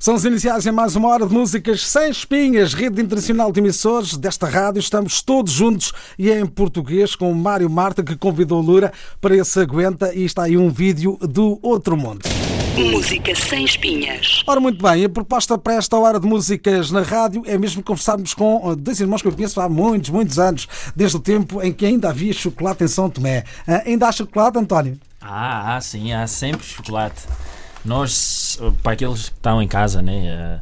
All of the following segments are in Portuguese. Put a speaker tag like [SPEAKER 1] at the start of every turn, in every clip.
[SPEAKER 1] São os iniciais em mais uma hora de músicas sem espinhas, rede internacional de emissores desta rádio. Estamos todos juntos e é em português com o Mário Marta que convidou Lura para esse aguenta e está aí um vídeo do Outro Mundo.
[SPEAKER 2] Música sem espinhas.
[SPEAKER 1] Ora, muito bem, a proposta para esta hora de músicas na rádio é mesmo conversarmos com dois irmãos que eu conheço há muitos, muitos anos, desde o tempo em que ainda havia chocolate em São Tomé. Ah, ainda há chocolate, António?
[SPEAKER 3] Ah, ah, sim, há sempre chocolate. Nós, para aqueles que estão em casa, né? eh,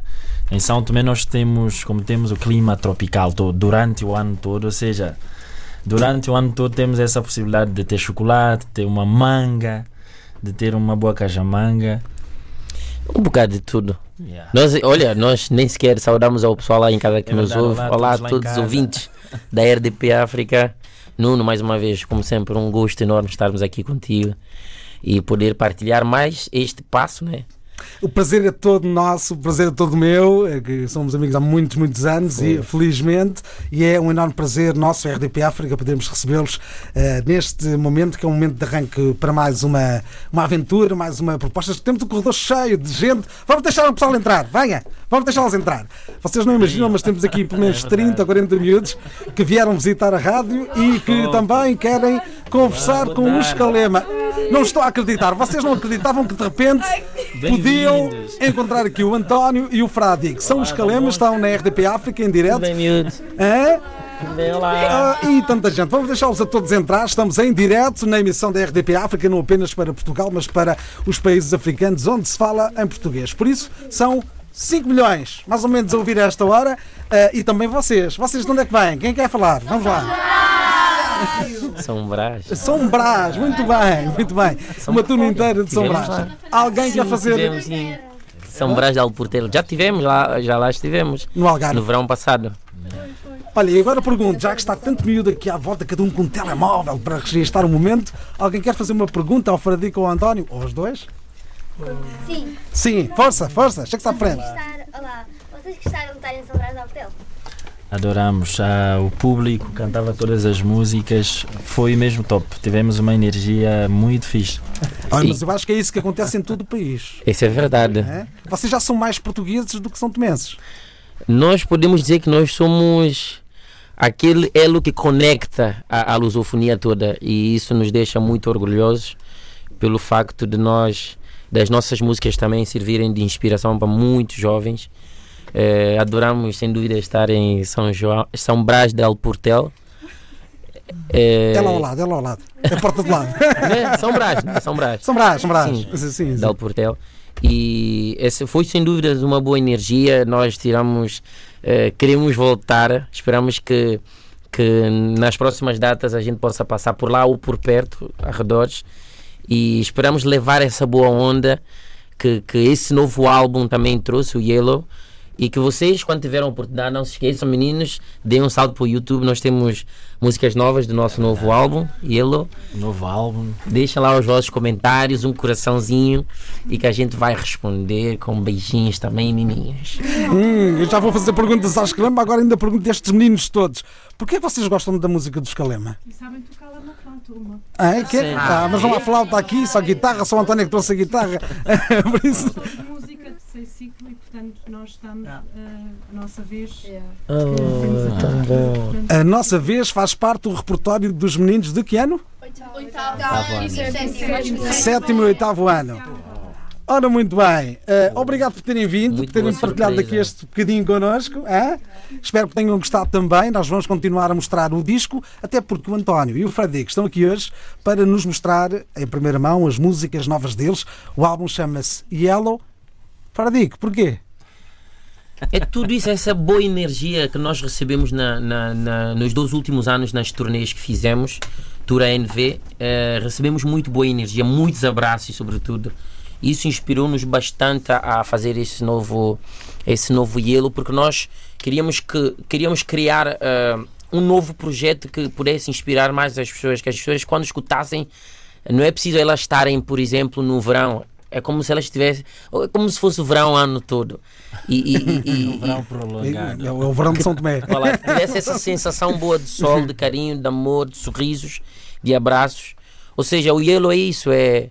[SPEAKER 3] em São Tomé nós temos, como temos o clima tropical todo, durante o ano todo, ou seja, durante o ano todo temos essa possibilidade de ter chocolate, ter uma manga, de ter uma boa cajamanga.
[SPEAKER 4] Um bocado de tudo.
[SPEAKER 3] Yeah.
[SPEAKER 4] Nós, olha, nós nem sequer saudamos ao pessoal lá em casa que
[SPEAKER 3] É
[SPEAKER 4] nos ouve.
[SPEAKER 3] olá,
[SPEAKER 4] Olá a
[SPEAKER 3] todos
[SPEAKER 4] os ouvintes da RDP África. Nuno, mais uma vez, como sempre, um gosto enorme estarmos aqui contigo e poder partilhar mais este passo, né?
[SPEAKER 1] O prazer é todo nosso, o prazer é todo meu, é que somos amigos há muitos, muitos anos e felizmente, e é um enorme prazer nosso, a RDP África, podermos recebê-los eh, neste momento, que é um momento de arranque para mais uma, uma aventura, mais uma proposta. Temos um corredor cheio de gente. Vamos deixar o pessoal entrar, venha, vamos deixá-los entrar. Vocês não imaginam, mas temos aqui pelo menos
[SPEAKER 3] É verdade.
[SPEAKER 1] 30 ou 40 miúdos que vieram visitar a rádio e que também querem conversar com o. Escalema. Não estou a acreditar, vocês não acreditavam que de repente podiam encontrar aqui o António e o Fradi, que são os Calemas, estão na RDP África em direto.
[SPEAKER 4] Bem, miúdo.
[SPEAKER 1] Hã? Ah, e tanta gente. Vamos deixá-los a todos entrar. Estamos em direto na emissão da RDP África, não apenas para Portugal, mas para os países africanos onde se fala em português. Por isso, são 5 milhões, mais ou menos, a ouvir a esta hora. Ah, e também vocês. Vocês de onde é que vêm? Quem quer falar? Vamos lá.
[SPEAKER 4] São Brás.
[SPEAKER 1] São Brás, muito bem, muito bem. Uma turma inteira de São Brás.
[SPEAKER 4] lá.
[SPEAKER 1] Alguém quer fazer
[SPEAKER 4] Tivemos, sim. São Brás de Alportelo. Já tivemos lá, já lá estivemos.
[SPEAKER 1] no Algarve?
[SPEAKER 4] No verão passado.
[SPEAKER 1] Olha, e agora pergunto, já que está tanto miúdo aqui à volta, cada um com um telemóvel para registrar o momento, alguém quer fazer uma pergunta ao Fradico ou ao António? Ou aos dois?
[SPEAKER 5] Sim,
[SPEAKER 1] Sim, força, força, chega-se à frente.
[SPEAKER 5] olá, vocês gostaram de estar em São Brás do Hotel?
[SPEAKER 3] Adoramos. Ah, o público cantava todas as músicas, foi mesmo top. Tivemos uma energia muito fixe.
[SPEAKER 1] Olha, mas eu acho que é isso que acontece em todo o país.
[SPEAKER 4] Isso é verdade.
[SPEAKER 1] é? Vocês já são mais portugueses do que são tomenses.
[SPEAKER 4] Nós podemos dizer que nós somos aquele elo que conecta a, a lusofonia toda e isso nos deixa muito orgulhosos pelo facto de nós, das nossas músicas também servirem de inspiração para muitos jovens. Eh, adoramos, sem dúvida, estar em São, João, São Brás del Portel. Eh,
[SPEAKER 1] É lá ao lado, é lá ao lado. É a porta do lado.
[SPEAKER 4] né? São Brás, né? São Brás.
[SPEAKER 1] São Brás, São Brás.
[SPEAKER 4] Sim.
[SPEAKER 1] Sim, sim.
[SPEAKER 4] Del Portel. E essa foi sem dúvidas uma boa energia. Nós tiramos, eh, queremos voltar. Esperamos que, que nas próximas datas a gente possa passar por lá ou por perto, arredores. E esperamos levar essa boa onda que, que esse novo álbum também trouxe, o Yellow. E que vocês, quando tiverem a oportunidade, não se esqueçam, meninos, deem um salto para o YouTube. Nós temos músicas novas do nosso novo álbum, Yellow.
[SPEAKER 3] Novo álbum.
[SPEAKER 4] Deixa lá os vossos comentários, um coraçãozinho e que a gente vai responder com beijinhos também, menininhas.
[SPEAKER 1] Hum, eu já vou fazer perguntas aos Calema, agora ainda pergunto destes meninos todos. Porquê é que vocês gostam da música dos Calema?
[SPEAKER 6] E sabem tocar lá na flauta uma.
[SPEAKER 1] Ah, é que?
[SPEAKER 4] Sim.
[SPEAKER 1] Ah, mas não há flauta aqui, só guitarra, só o António é que trouxe a guitarra. Por isso.
[SPEAKER 6] Somos música de seis ciclo e portanto nós estamos eh, a nossa vez.
[SPEAKER 4] Oh, tão bom.
[SPEAKER 1] A nossa vez faz parte do repertório dos meninos de que ano? Sétimo e oitavo ano. Ora, muito bem. Eh, obrigado por terem vindo,
[SPEAKER 4] Muito
[SPEAKER 1] por terem partilhado
[SPEAKER 4] surpresa.
[SPEAKER 1] aqui este bocadinho connosco. hã? Espero que tenham gostado também. Nós vamos continuar a mostrar o disco, até porque o António e o Frederico estão aqui hoje para nos mostrar em primeira mão as músicas novas deles. O álbum chama-se Yellow. Frederico, porquê?
[SPEAKER 4] É tudo isso, essa boa energia que nós recebemos na, na- na- nos dois últimos anos nas turnês que fizemos, Tour ANV, eh, recebemos muito boa energia, muitos abraços, sobretudo. Isso inspirou-nos bastante a, fazer esse novo, esse novo Yellow, porque nós queríamos, que, queríamos criar eh, um novo projeto que pudesse inspirar mais as pessoas, que as pessoas, quando escutassem, não é preciso elas estarem, por exemplo, no verão. É como se elas estivessem. É como se fosse o verão o ano todo. E, e- e-
[SPEAKER 3] Um verão
[SPEAKER 1] É,
[SPEAKER 3] prolongado.
[SPEAKER 1] é o verão de São Tomé.
[SPEAKER 4] Olha, tivesse essa sensação boa de sol, de carinho, de amor, de sorrisos, de abraços. Ou seja, o Yellow é isso, é,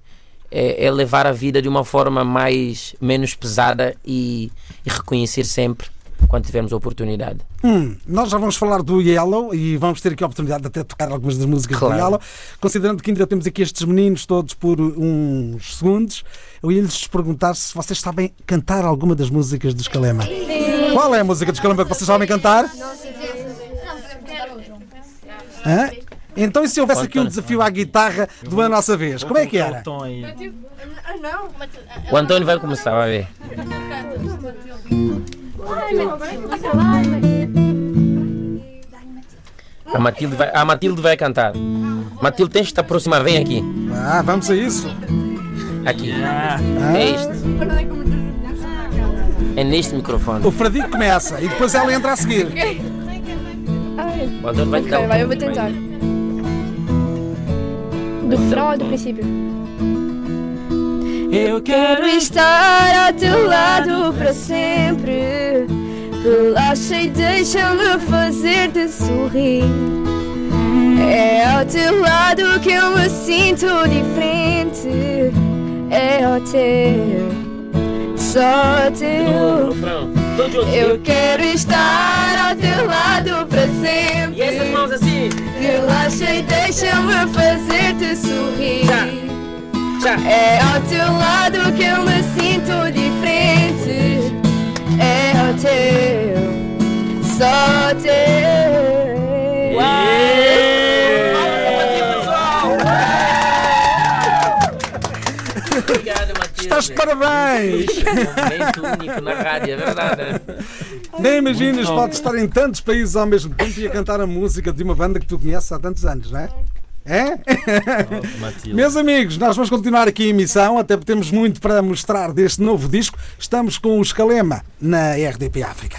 [SPEAKER 4] é, é levar a vida de uma forma mais menos pesada e, e reconhecer sempre quando tivermos a oportunidade.
[SPEAKER 1] Hum, nós já vamos falar do Yellow e vamos ter aqui a oportunidade de até tocar algumas das músicas
[SPEAKER 4] Claro.
[SPEAKER 1] do Yellow, considerando que ainda temos aqui estes meninos todos por uns segundos. Eu ia-lhes perguntar se vocês sabem cantar alguma das músicas do Escalema. Qual é a música do Escalema que vocês sabem cantar? Hã? Então, e se houvesse aqui um desafio à guitarra do A Nossa Vez? Como é que era?
[SPEAKER 7] O aí.
[SPEAKER 4] O Antônio vai começar, vai ver. A Matilde vai, a Matilde vai cantar. Matilde, tens de te aproximar, vem aqui.
[SPEAKER 1] Ah, vamos a isso.
[SPEAKER 4] Aqui.
[SPEAKER 7] Ah,
[SPEAKER 4] É este. É neste microfone.
[SPEAKER 1] O Fradique começa e depois ela entra a seguir.
[SPEAKER 4] Antônio vai te dar
[SPEAKER 8] Ok,
[SPEAKER 4] um
[SPEAKER 8] vai, eu vou tentar. Do refrão ou do princípio?
[SPEAKER 7] Eu
[SPEAKER 8] Quero estar ao teu lado para sempre. Relaxa e deixa-me fazer-te sorrir. É ao teu lado que eu me sinto diferente. É ao teu, só teu. Eu quero estar ao teu lado para sempre.
[SPEAKER 4] E essas mãos assim.
[SPEAKER 8] Relaxa e deixa-me fazer-te sorrir.
[SPEAKER 4] Já. Já.
[SPEAKER 8] É ao teu lado que eu me sinto diferente. É ao teu, só ao teu.
[SPEAKER 4] Obrigado.
[SPEAKER 1] Estás de parabéns!
[SPEAKER 4] Um momento único na rádio, é verdade.
[SPEAKER 1] Nem imaginas, podes estar em tantos países ao mesmo tempo e a cantar a música de uma banda que tu conheces há tantos anos, não é? É?
[SPEAKER 7] Matilde.
[SPEAKER 1] Meus amigos, nós vamos continuar aqui a emissão, até porque temos muito para mostrar deste novo disco. Estamos com o Escalema na RDP África.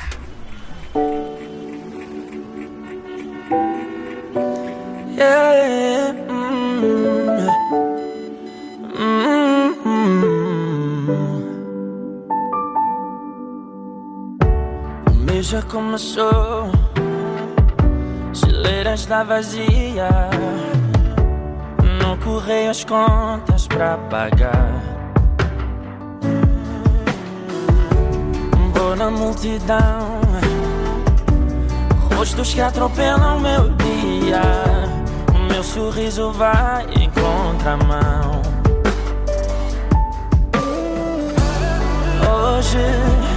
[SPEAKER 3] Yeah, mm, mm. O mês já começou, geleira está vazia. No correio as contas para pagar. Vou na multidão, rostos que atropelam meu dia. O meu sorriso vai em contramão. Hoje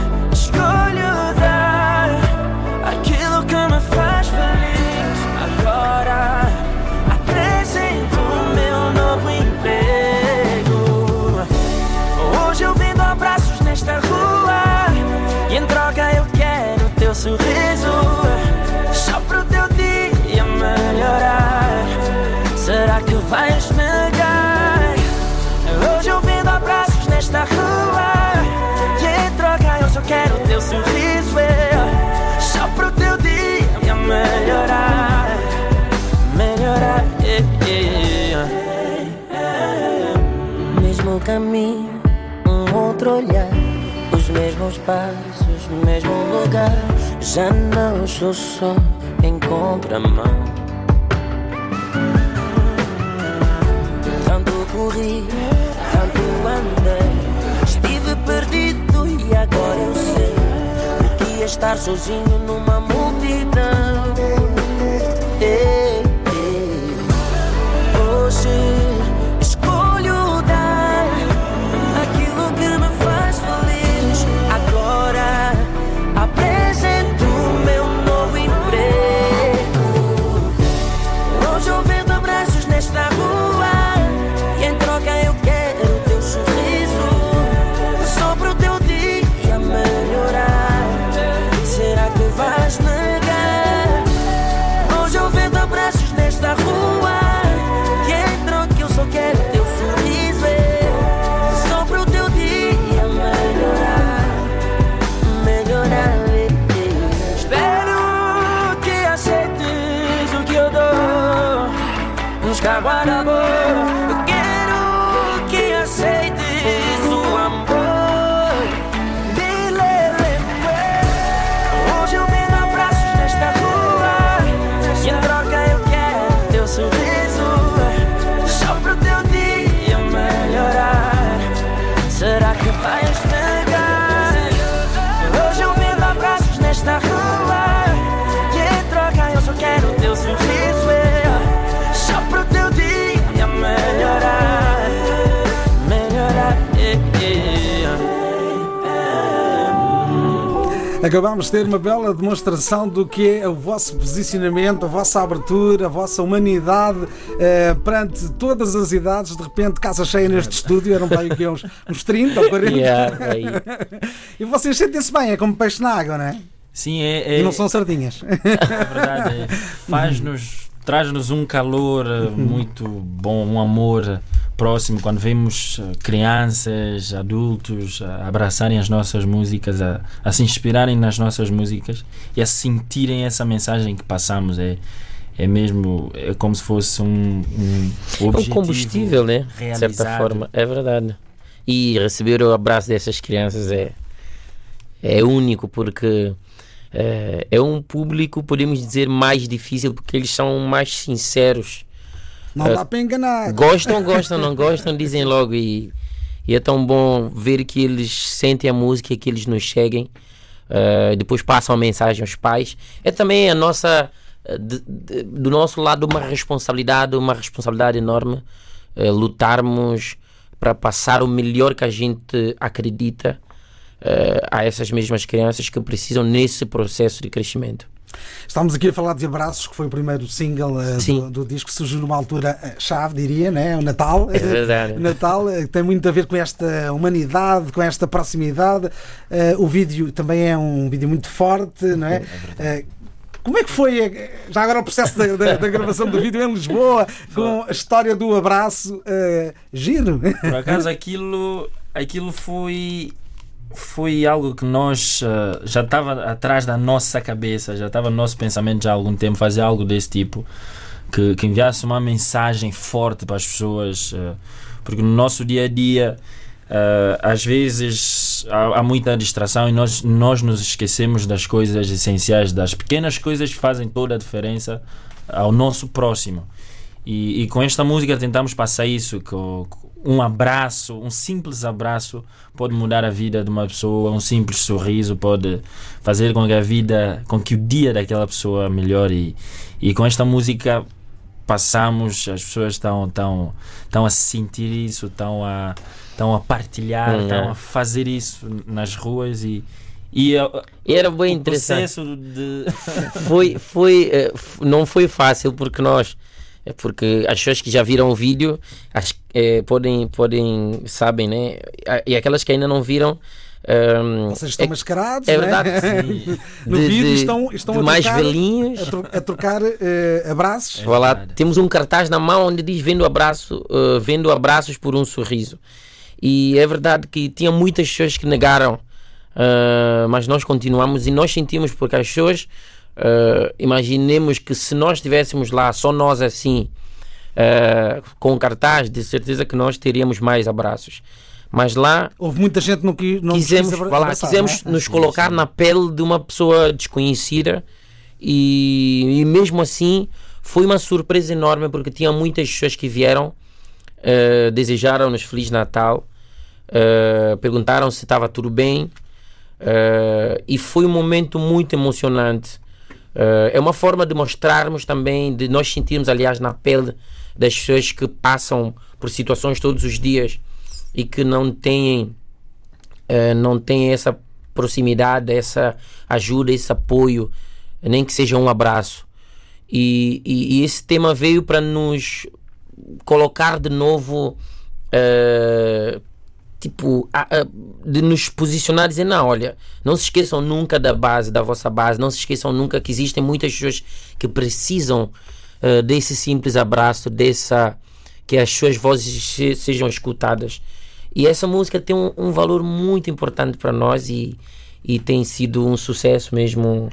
[SPEAKER 3] sorriso. Só pro teu dia melhorar. Será que vais negar? Hoje eu vendo abraços nesta rua e em troca eu só quero teu sorriso. Só pro teu dia melhorar. Melhorar. é, é. Mesmo caminho, um outro olhar, os mesmos passos, mesmo lugar. Já não estou só em contramão. Tanto corri, tanto andei, estive perdido e agora eu sei o que é estar sozinho numa multidão.
[SPEAKER 1] Acabamos de ter uma bela demonstração do que é o vosso posicionamento, a vossa abertura, a vossa humanidade eh, perante todas as idades. De repente, casa cheia neste estúdio, eram para aí uns, uns 30 ou 40.
[SPEAKER 4] Yeah, aí.
[SPEAKER 1] E vocês sentem-se bem, é como peixe na água, não é?
[SPEAKER 3] Sim, é, é,
[SPEAKER 1] E não são sardinhas.
[SPEAKER 3] é verdade. é. Faz-nos, traz-nos um calor eh, muito bom, um amor próximo quando vemos eh, crianças, adultos a abraçarem as nossas músicas, a, a se inspirarem nas nossas músicas e a sentirem essa mensagem que passamos. É, é mesmo é como se fosse um, um
[SPEAKER 4] É um
[SPEAKER 3] objetivo
[SPEAKER 4] combustível, né? De certa forma. É verdade. E receber o abraço dessas crianças é, é único porque é, é um público, podemos dizer, mais difícil porque eles são mais sinceros.
[SPEAKER 1] Não dá para enganar.
[SPEAKER 4] Gostam, gostam, não gostam, dizem logo. E, e é tão bom ver que eles sentem a música, que eles nos cheguem, eh, depois passam a mensagem aos pais. É também a nossa, eh, de- de- do nosso lado, uma responsabilidade, uma responsabilidade enorme, eh, lutarmos para passar o melhor que a gente acredita eh, a essas mesmas crianças que precisam nesse processo de crescimento.
[SPEAKER 1] Estamos aqui a falar de Abraços, que foi o primeiro single eh, do, do disco, surgiu numa altura eh, chave, diria, né? o Natal.
[SPEAKER 4] É verdade.
[SPEAKER 1] O Natal tem muito a ver com esta humanidade, com esta proximidade. Eh, o vídeo também é um vídeo muito forte, não é? Eh, como é que foi já agora o processo da, da- da gravação do vídeo em Lisboa, com a história do abraço? eh, giro.
[SPEAKER 3] Por acaso aquilo, aquilo foi, foi algo que nós eh, já estava atrás da nossa cabeça, já estava no nosso pensamento já há algum tempo fazer algo desse tipo, que, que enviasse uma mensagem forte para as pessoas, eh, porque no nosso dia a dia eh, às vezes há, há muita distração e nós, nós nos esquecemos das coisas essenciais, das pequenas coisas que fazem toda a diferença ao nosso próximo. E, e com esta música tentamos passar isso, um abraço, um simples abraço pode mudar a vida de uma pessoa, um simples sorriso pode fazer com que a vida, com que o dia daquela pessoa melhore. E, e com esta música passamos, as pessoas estão, estão, estão a sentir isso, estão a, estão a partilhar,
[SPEAKER 4] Hum,
[SPEAKER 3] estão
[SPEAKER 4] é.
[SPEAKER 3] a fazer isso nas ruas e, e uh,
[SPEAKER 4] E era bem
[SPEAKER 3] o
[SPEAKER 4] interessante.
[SPEAKER 3] processo de
[SPEAKER 4] foi, foi, eh, não foi fácil porque nós, é porque as pessoas que já viram o vídeo as, eh, podem, podem, sabem, né? E aquelas que ainda não viram. ehm,
[SPEAKER 1] Vocês estão
[SPEAKER 4] é,
[SPEAKER 1] mascarados,
[SPEAKER 4] é
[SPEAKER 1] não
[SPEAKER 4] verdade.
[SPEAKER 3] Sim.
[SPEAKER 1] No
[SPEAKER 4] de-
[SPEAKER 1] vídeo
[SPEAKER 4] de-
[SPEAKER 1] estão, estão
[SPEAKER 4] de
[SPEAKER 1] a
[SPEAKER 4] mais
[SPEAKER 1] trocar,
[SPEAKER 4] velhinhos.
[SPEAKER 1] a, tro- a trocar eh, abraços.
[SPEAKER 3] É
[SPEAKER 4] temos um cartaz na mão onde diz vendo abraço, eh, vendo abraços por um sorriso. E é verdade que tinha muitas pessoas que negaram, eh, mas nós continuamos e nós sentimos porque as pessoas imaginemos que se nós estivéssemos lá só nós assim eh, com cartaz, de certeza que nós teríamos mais abraços. Mas lá
[SPEAKER 1] Houve muita gente que não,
[SPEAKER 4] quisemos,
[SPEAKER 1] quis abra-
[SPEAKER 4] lá,
[SPEAKER 1] abraçar,
[SPEAKER 4] quisemos
[SPEAKER 1] não é?
[SPEAKER 4] nos colocar na pele de uma pessoa desconhecida e, e mesmo assim foi uma surpresa enorme porque tinha muitas pessoas que vieram, eh, desejaram-nos Feliz Natal, eh, perguntaram se estava tudo bem eh, e foi um momento muito emocionante. Eh, é uma forma de mostrarmos também, de nós sentirmos, aliás, na pele das pessoas que passam por situações todos os dias e que não têm eh, não têm essa proximidade, essa ajuda, esse apoio, nem que seja um abraço. E, e- e esse tema veio para nos colocar de novo, eh, tipo, a- a- de nos posicionar dizer: não, olha, não se esqueçam nunca da base, da vossa base, não se esqueçam nunca que existem muitas pessoas que precisam eh, desse simples abraço, dessa que as suas vozes se- sejam escutadas. E essa música tem um, um valor muito importante para nós e, e tem sido um sucesso mesmo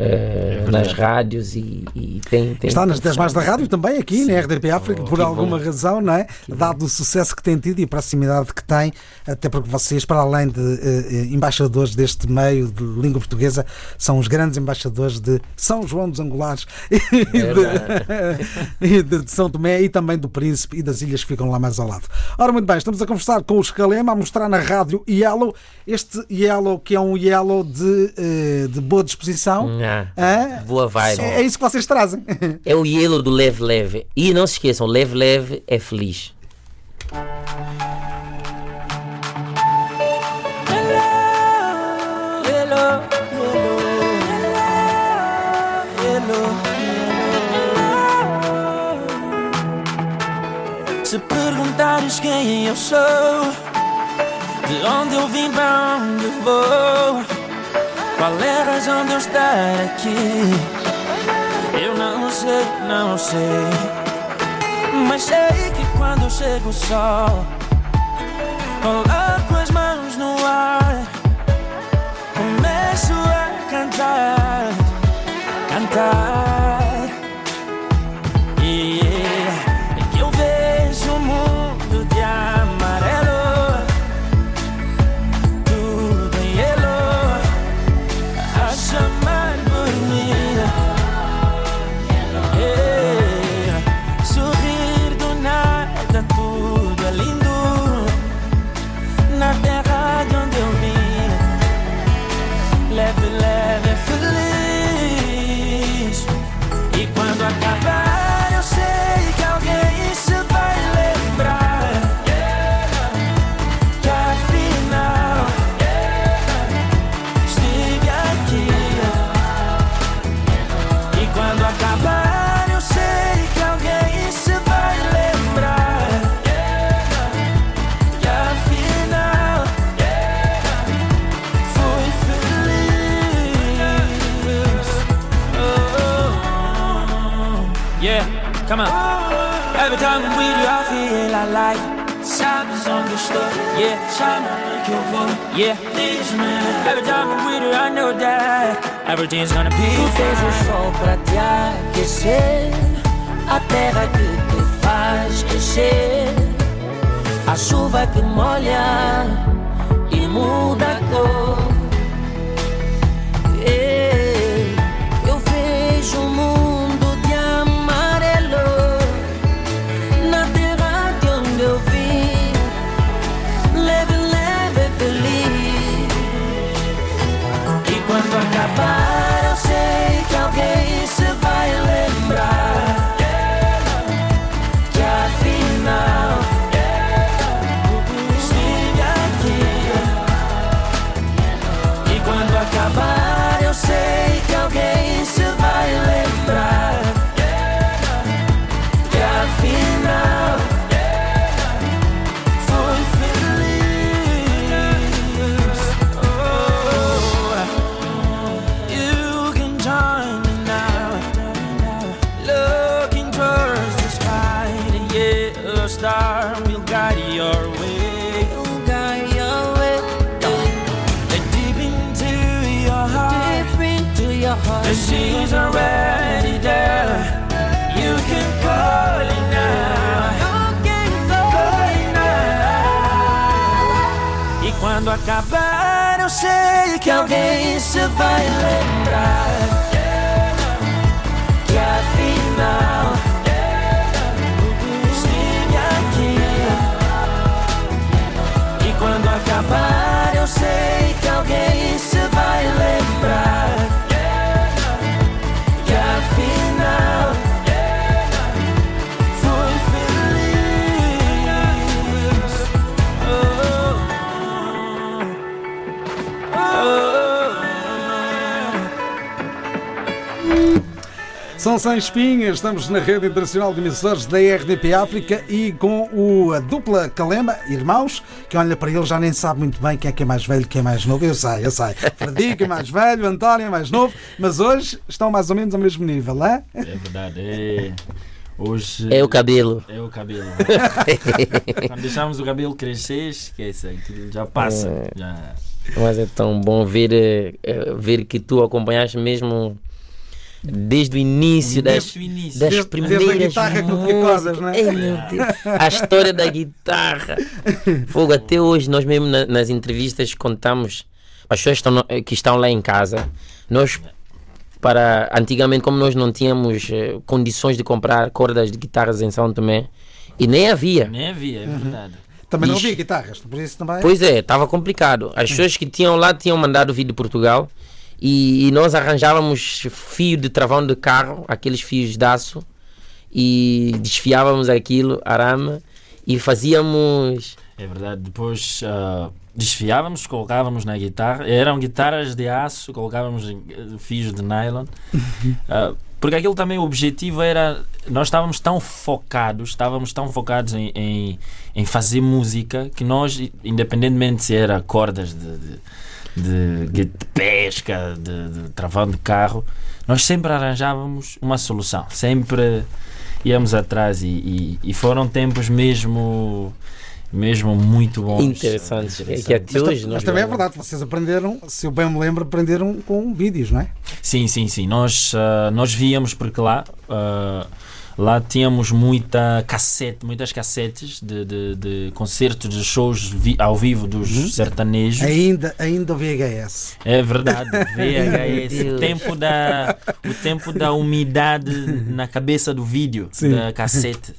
[SPEAKER 4] eh, nas rádios e, e tem, tem
[SPEAKER 1] Está nas 10 mais da rádio também, aqui na RDP África, por
[SPEAKER 4] que
[SPEAKER 1] alguma
[SPEAKER 4] bom.
[SPEAKER 1] razão, não é? Dado o sucesso que tem tido e a proximidade que tem, até porque vocês, para além de eh, eh, embaixadores deste meio de língua portuguesa, são os grandes embaixadores de São João dos Angulares e, de, e de São Tomé e também do Príncipe e das ilhas que ficam lá mais ao lado. Ora, muito bem, estamos a conversar com o Escalema, a mostrar na rádio Yellow, este Yellow que é um Yellow de, eh, de boa disposição
[SPEAKER 4] iluminar.
[SPEAKER 1] É,
[SPEAKER 4] Boa vibe.
[SPEAKER 1] É, é, isso que vocês trazem.
[SPEAKER 4] É o hielo do Leve Leve. E não se esqueçam, Leve Leve é feliz.
[SPEAKER 9] Se
[SPEAKER 3] perguntares quem eu sou, de onde eu vim, para onde vou qual é a razão de eu estar aqui. Eu não sei, não sei, mas sei que quando chega o sol, coloco as mãos no ar, começo a cantar, cantar. Time we do, I feel alive. Onde estou? Yeah, chama-me que eu vou. Yeah, diz-me. Every time we do, I know that everything's gonna be
[SPEAKER 4] Tu fez o sol pra te aquecer, a terra que te faz crescer, a chuva que molha e muda a cor.
[SPEAKER 1] São sem espinhas, estamos na rede internacional de emissores da RDP África e com o a dupla Calema, irmãos, que olha para ele já nem sabe muito bem quem é que é mais velho, quem é mais novo. Eu sei, eu sei. Frederico é mais velho, António é mais novo, mas hoje estão mais ou menos ao mesmo nível, não é?
[SPEAKER 10] É verdade. É... Hoje.
[SPEAKER 4] É o cabelo.
[SPEAKER 10] É o cabelo. Quando deixamos o cabelo crescer, esquece. Aquilo já passa.
[SPEAKER 4] É.
[SPEAKER 10] Já...
[SPEAKER 4] Mas é tão bom ver, eh, eh, ver que tu acompanhaste mesmo desde o início das,
[SPEAKER 10] início.
[SPEAKER 4] das
[SPEAKER 1] Desde- desde a
[SPEAKER 4] primeiras
[SPEAKER 1] guitarra
[SPEAKER 4] músicas.
[SPEAKER 1] cordas, não é?
[SPEAKER 4] Ei, meu Deus. A história da guitarra. Fogo, até hoje nós mesmo na- nas entrevistas contamos as pessoas estão no- que estão lá em casa. Nós para antigamente como nós não tínhamos eh, condições de comprar cordas de guitarras em São Tomé e nem havia.
[SPEAKER 10] Nem havia, é verdade.
[SPEAKER 1] Também não havia guitarras, por isso também.
[SPEAKER 4] Pois é, estava complicado. As pessoas que tinham lá tinham mandado vir de Portugal e, e nós arranjávamos fio de travão de carro, aqueles fios de aço, e desfiávamos aquilo, arame, e fazíamos.
[SPEAKER 10] É verdade. Depois ah, desfiávamos, colocávamos na guitarra. Eram guitarras de aço, colocávamos eh, fios de nylon. Ah,
[SPEAKER 3] porque aquilo também o objetivo era nós estávamos tão focados estávamos tão focados em, em, em fazer música que nós independentemente se era cordas de, de, de, de pesca de, de travão de carro nós sempre arranjávamos uma solução sempre íamos atrás e, e, e foram tempos mesmo mesmo muito bons
[SPEAKER 4] Interessantes. É que até
[SPEAKER 1] Mas,
[SPEAKER 4] hoje nós
[SPEAKER 1] mas também é verdade, vocês aprenderam, se eu bem me lembro, aprenderam com vídeos, não é?
[SPEAKER 3] Sim, sim, sim. Nós, ah, nós víamos porque lá, ah, lá tínhamos muita cassete, muitas cassetes de, de, de concertos, de shows vi- ao vivo dos sertanejos.
[SPEAKER 1] Ainda, ainda o VHS.
[SPEAKER 3] É verdade, VHS. O tempo da, o tempo da umidade na cabeça do vídeo,
[SPEAKER 1] Sim.
[SPEAKER 3] da cassete.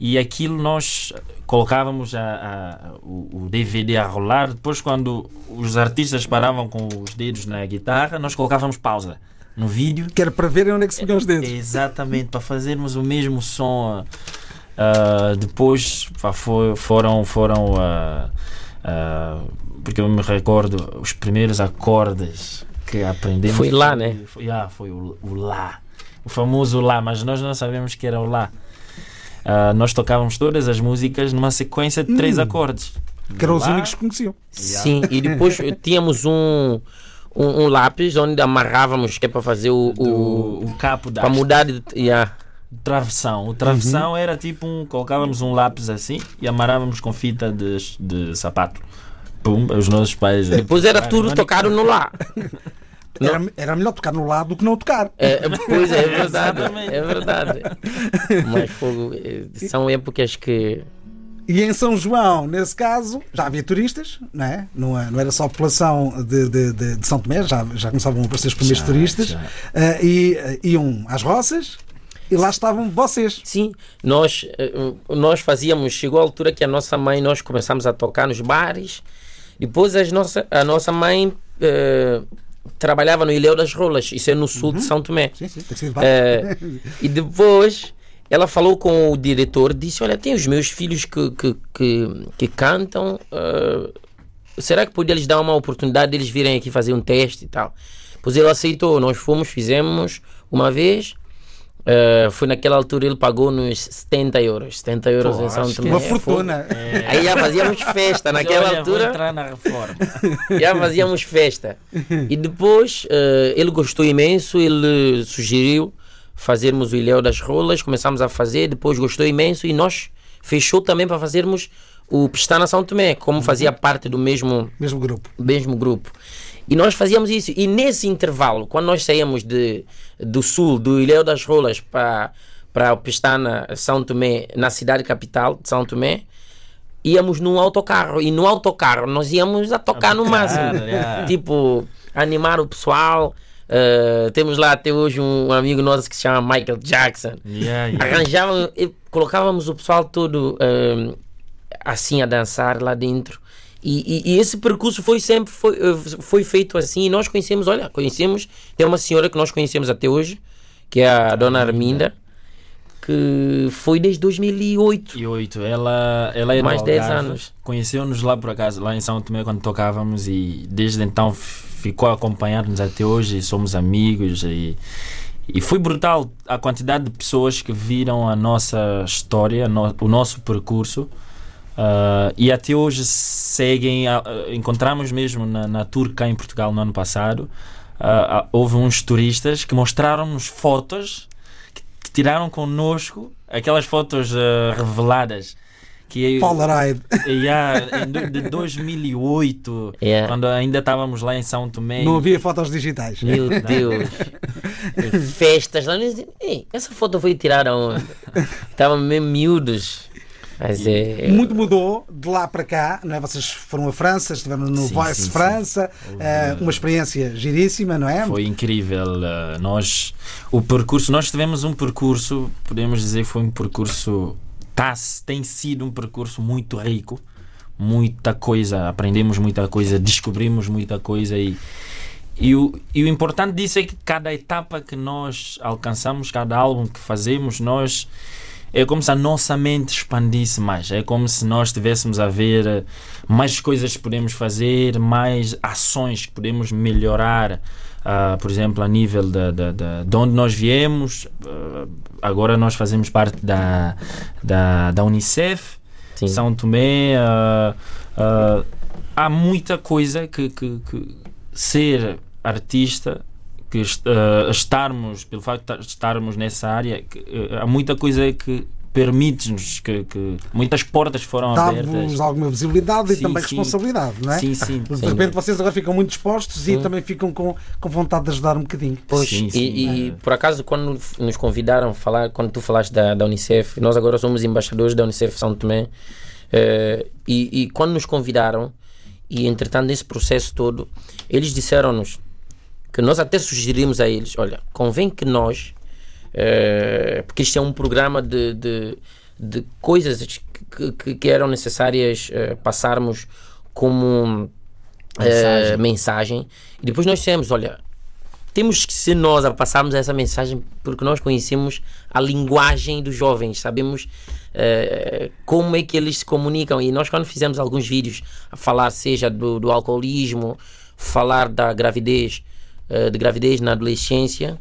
[SPEAKER 3] E aquilo nós colocávamos a, a- o, o DVD a rolar. Depois, quando os artistas paravam com os dedos na guitarra, nós colocávamos pausa no vídeo.
[SPEAKER 1] Que era para verem onde é que se os dedos.
[SPEAKER 3] Exatamente, para fazermos o mesmo som. ah, depois pá, foi- foram. foram ah, ah, porque eu me recordo os primeiros acordes que aprendemos.
[SPEAKER 4] Foi lá, né?
[SPEAKER 3] Foi, ah, foi o, o Lá. O famoso Lá, mas nós não sabemos que era o Lá. Nós tocávamos todas as músicas numa sequência de três acordes.
[SPEAKER 1] Que eram os únicos que conheciam.
[SPEAKER 4] Sim, e depois tínhamos um, um, um lápis onde amarrávamos que é para fazer o.
[SPEAKER 3] do-
[SPEAKER 4] o
[SPEAKER 3] o capo da
[SPEAKER 4] para mudar de. Yeah.
[SPEAKER 3] travessão. O travessão era tipo um. colocávamos um lápis assim e amarrávamos com fita de, de sapato. Pum, os nossos pais.
[SPEAKER 4] Depois era tudo tocado no lá.
[SPEAKER 1] Era, era melhor tocar no lado do que não tocar.
[SPEAKER 4] É, pois é, é verdade. É verdade. Mas fogo, eh, são épocas que.
[SPEAKER 1] E em São João, nesse caso, já havia turistas, não é? Não, é- não era só a população de, de, de- de São Tomé, já, já começavam a aparecer os primeiros
[SPEAKER 3] Já,
[SPEAKER 1] turistas.
[SPEAKER 3] já.
[SPEAKER 1] Ah, e ah, iam às roças e lá estavam vocês.
[SPEAKER 4] Sim, nós, eh, nós fazíamos. Chegou a altura que a nossa mãe, nós começamos a tocar nos bares. Depois as nossa, a nossa mãe eh, trabalhava no Ilhéu das Rolas, isso é no sul de São Tomé.
[SPEAKER 1] Sim, sim.
[SPEAKER 4] Eh, e depois ela falou com o diretor, disse: Olha, tem os meus filhos que, que, que, que cantam. eh, será que podia lhes dar uma oportunidade de eles virem aqui fazer um teste e tal? Pois ele aceitou, nós fomos, fizemos uma vez. eh, foi naquela altura ele pagou-nos 70 euros. 70 euros
[SPEAKER 3] Pô,
[SPEAKER 4] em São Tomé.
[SPEAKER 1] Uma fortuna.
[SPEAKER 4] Aí já fazíamos festa naquela
[SPEAKER 3] Olha, vou
[SPEAKER 4] altura
[SPEAKER 3] entrar na reforma.
[SPEAKER 4] já fazíamos festa. E depois eh, ele gostou imenso, ele sugeriu fazermos o Ilhéu das Rolas, começámos a fazer, depois gostou imenso e nós fechou também para fazermos o Pestana São Tomé, como fazia parte do mesmo
[SPEAKER 1] Mesmo grupo.
[SPEAKER 4] mesmo grupo. E nós fazíamos isso. E nesse intervalo, quando nós saíamos de, do sul, do Ilhéu das Rolas para para o Pestana São Tomé, na cidade capital de São Tomé, íamos num autocarro. E no autocarro nós íamos a tocar no máximo.
[SPEAKER 3] yeah.
[SPEAKER 4] Tipo, animar o pessoal. Uh, temos lá até hoje um amigo nosso que se chama Michael Jackson.
[SPEAKER 3] Yeah, yeah.
[SPEAKER 4] Arranjávamos, e colocávamos o pessoal todo um, assim a dançar lá dentro. E, e- e esse percurso foi sempre foi, eh, foi feito assim. E nós conhecemos, olha, conhecemos. Tem uma senhora que nós conhecemos até hoje, que é a dona Arminda, que foi desde 2008.
[SPEAKER 3] E oito, ela, ela do
[SPEAKER 4] Mais 10
[SPEAKER 3] Algarve.
[SPEAKER 4] anos.
[SPEAKER 3] Conheceu-nos lá por acaso, lá em São Tomé, quando tocávamos, e desde então ficou a acompanhar-nos até hoje. e Somos amigos. E, e foi brutal a quantidade de pessoas que viram a nossa história, no- o nosso percurso. ah, e até hoje seguem. a- encontramos mesmo na, na tour cá em Portugal no ano passado. ah, ah, houve uns turistas que mostraram-nos fotos que, que tiraram connosco aquelas fotos reveladas que
[SPEAKER 1] Polaroid.
[SPEAKER 3] Yeah, de 2008
[SPEAKER 4] Yeah.
[SPEAKER 3] quando ainda estávamos lá em São Tomé
[SPEAKER 1] Não havia fotos digitais.
[SPEAKER 4] Meu Deus. Festas lá. Ei, essa foto foi tirada onde? Estavam mesmo miúdos. Mas é.
[SPEAKER 1] Muito mudou de lá para cá, não é? Vocês foram à França, estiveram no
[SPEAKER 3] Sim,
[SPEAKER 1] Voice
[SPEAKER 3] sim, sim.
[SPEAKER 1] França, eh, uma experiência giríssima, não é?
[SPEAKER 3] foi incrível uh, nós o percurso nós tivemos um percurso podemos dizer que foi um percurso tá, tem sido um percurso muito rico muita coisa aprendemos muita coisa descobrimos muita coisa e e o, e o importante disso é que cada etapa que nós alcançamos, cada álbum que fazemos, nós é como se a nossa mente expandisse mais. É como se nós estivéssemos a ver eh, mais coisas que podemos fazer, mais ações que podemos melhorar. Ah, por exemplo, a nível da, da, da- de onde nós viemos, ah, agora nós fazemos parte da, da, da Unicef,
[SPEAKER 4] Sim.
[SPEAKER 3] São Tomé. ah, há muita coisa que, que, que ser artista que est- estarmos, pelo facto de estarmos nessa área, que, há muita coisa que permite-nos que, que muitas portas foram abertas.
[SPEAKER 1] Dá-vos alguma visibilidade e
[SPEAKER 3] Sim,
[SPEAKER 1] também
[SPEAKER 3] sim.
[SPEAKER 1] responsabilidade, não é?
[SPEAKER 3] Sim, sim.
[SPEAKER 1] De repente vocês agora ficam muito expostos e também ficam com, com vontade de ajudar um bocadinho.
[SPEAKER 4] Pois,
[SPEAKER 3] Sim,
[SPEAKER 4] e-
[SPEAKER 3] sim,
[SPEAKER 4] e,
[SPEAKER 3] é.
[SPEAKER 4] por acaso, quando nos convidaram a falar, quando tu falaste da, da Unicef, nós agora somos embaixadores da Unicef São Tomé, eh, e, e quando nos convidaram, e entretanto, nesse processo todo, eles disseram-nos que nós até sugerimos a eles: olha, convém que nós, porque isto é um programa de, de, de coisas que, que, que eram necessárias eh, passarmos como eh,
[SPEAKER 3] Mensagem.
[SPEAKER 4] mensagem, e depois nós dissemos: olha, temos que ser nós a passarmos essa mensagem porque nós conhecemos a linguagem dos jovens, sabemos eh, como é que eles se comunicam. E nós, quando fizemos alguns vídeos a falar, seja do, do alcoolismo, falar da gravidez, eh, de gravidez na adolescência,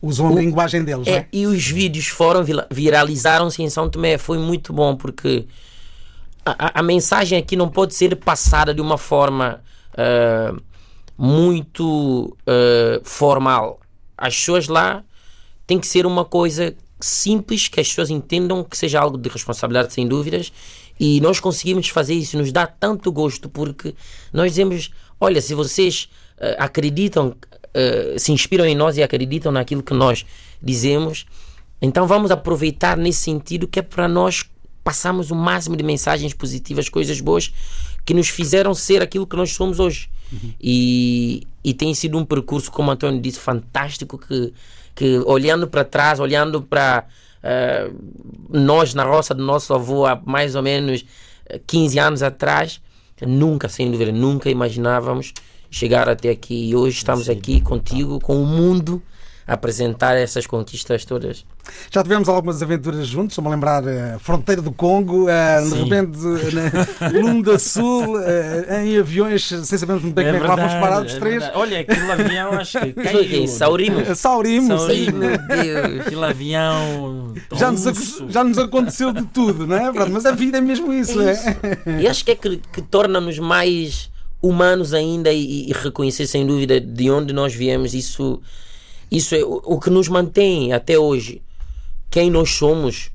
[SPEAKER 1] Usam a linguagem deles,
[SPEAKER 4] é,
[SPEAKER 1] é?
[SPEAKER 4] e os vídeos foram vira- viralizaram-se em São Tomé. Foi muito bom porque a, a- mensagem aqui não pode ser passada de uma forma ah, muito ah, formal. As pessoas lá tem que ser uma coisa simples que as pessoas entendam que seja algo de responsabilidade sem dúvidas e nós conseguimos fazer isso nos dá tanto gosto porque nós dizemos olha se vocês eh, acreditam eh, se inspiram em nós e acreditam naquilo que nós dizemos então vamos aproveitar nesse sentido que é para nós passarmos o máximo de mensagens positivas coisas boas que nos fizeram ser aquilo que nós somos hoje. E, e tem sido um percurso como o António disse fantástico que que olhando para trás, olhando para eh, nós na roça do nosso avô há mais ou menos eh, 15 anos atrás, nunca, sem dúvida, nunca imaginávamos chegar até aqui. E hoje estamos aqui contigo, com o mundo, a apresentar essas conquistas todas.
[SPEAKER 1] Já tivemos algumas aventuras juntos, estou-me a lembrar a fronteira do Congo, eh, de
[SPEAKER 3] Sim.
[SPEAKER 1] repente na Lunda Sul, eh, em aviões, sem sabermos muito bem como é que lá fomos parados,
[SPEAKER 3] é
[SPEAKER 1] três.
[SPEAKER 3] verdade. Olha, aquele avião acho que
[SPEAKER 4] Isso foi quem?
[SPEAKER 3] caiu.
[SPEAKER 4] Saurimos?
[SPEAKER 1] Saurimos.
[SPEAKER 3] Saurimos.
[SPEAKER 4] Meu Deus.
[SPEAKER 3] Aquele avião.
[SPEAKER 1] Já nos, já nos aconteceu de tudo, não é? Mas a vida é mesmo isso, é?
[SPEAKER 4] E acho que é que, que torna-nos mais humanos ainda e, e reconhecer sem dúvida de onde nós viemos. Isso, isso é o, o que nos mantém até hoje. Quem nós somos,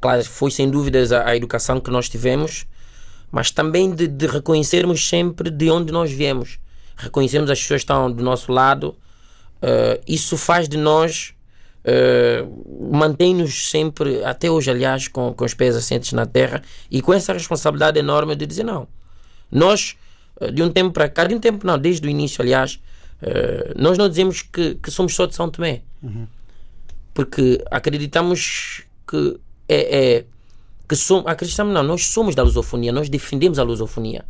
[SPEAKER 4] claro, foi sem dúvidas a, a educação que nós tivemos, mas também de, de reconhecermos sempre de onde nós viemos. Reconhecermos as pessoas que estão do nosso lado. Eh, isso faz de nós eh, mantém-nos sempre, até hoje, aliás, com, com os pés assentes na terra e com essa responsabilidade enorme de dizer não. Nós, de um tempo para cá, de um tempo não, desde o início, aliás, eh, nós não dizemos que, que somos só de São Tomé. Porque acreditamos que é. é que somos, acreditamos não, nós somos da lusofonia, nós defendemos a lusofonia.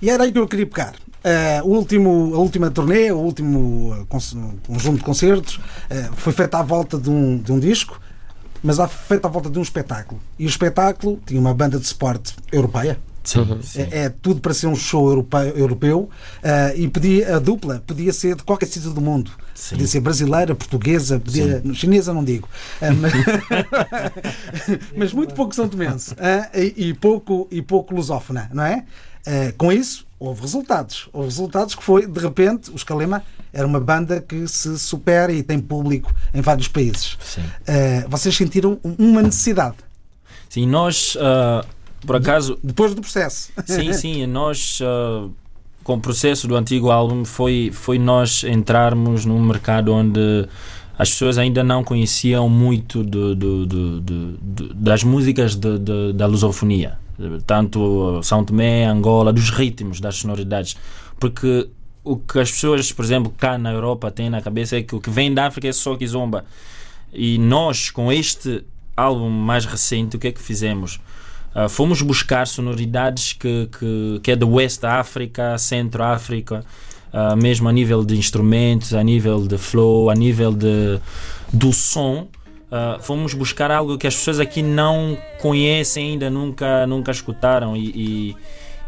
[SPEAKER 1] E era aí que eu queria pegar. Eh, o último, a última turnê, o último eh, conjunto de concertos, eh, foi feito à volta de um, de um disco, mas feito à volta de um espetáculo. E o espetáculo tinha uma banda de suporte europeia.
[SPEAKER 3] Sim, sim.
[SPEAKER 1] É, é tudo para ser um show europeu, europeu eh, e podia, a dupla podia ser de qualquer sítio do mundo.
[SPEAKER 3] Sim.
[SPEAKER 1] Podia ser brasileira, portuguesa, podia, chinesa não digo. Eh, mas, mas muito pouco são tomense eh, e, e pouco, e pouco lusófona, não é? Eh, com isso, houve resultados. Houve resultados que foi, de repente, o Escalema era uma banda que se supera e tem público em vários países. Eh, vocês sentiram uma necessidade
[SPEAKER 3] Sim, nós, ah, por acaso,
[SPEAKER 1] depois do processo.
[SPEAKER 3] Sim, sim, nós ah, com o processo do antigo álbum foi, foi nós entrarmos num mercado onde as pessoas ainda não conheciam muito do, do- do- das músicas de- de- da lusofonia, tanto São Tomé, Angola, dos ritmos, das sonoridades, porque o que as pessoas, por exemplo, cá na Europa têm na cabeça é que o que vem da África é só kizomba. E nós, com este álbum mais recente, o que é que fizemos? Ah, fomos buscar sonoridades que, que, que é do West África, Centro África, ah, mesmo a nível de instrumentos, a nível de flow, a nível de, do som, ah, fomos buscar algo que as pessoas aqui não conhecem ainda, nunca, nunca escutaram e,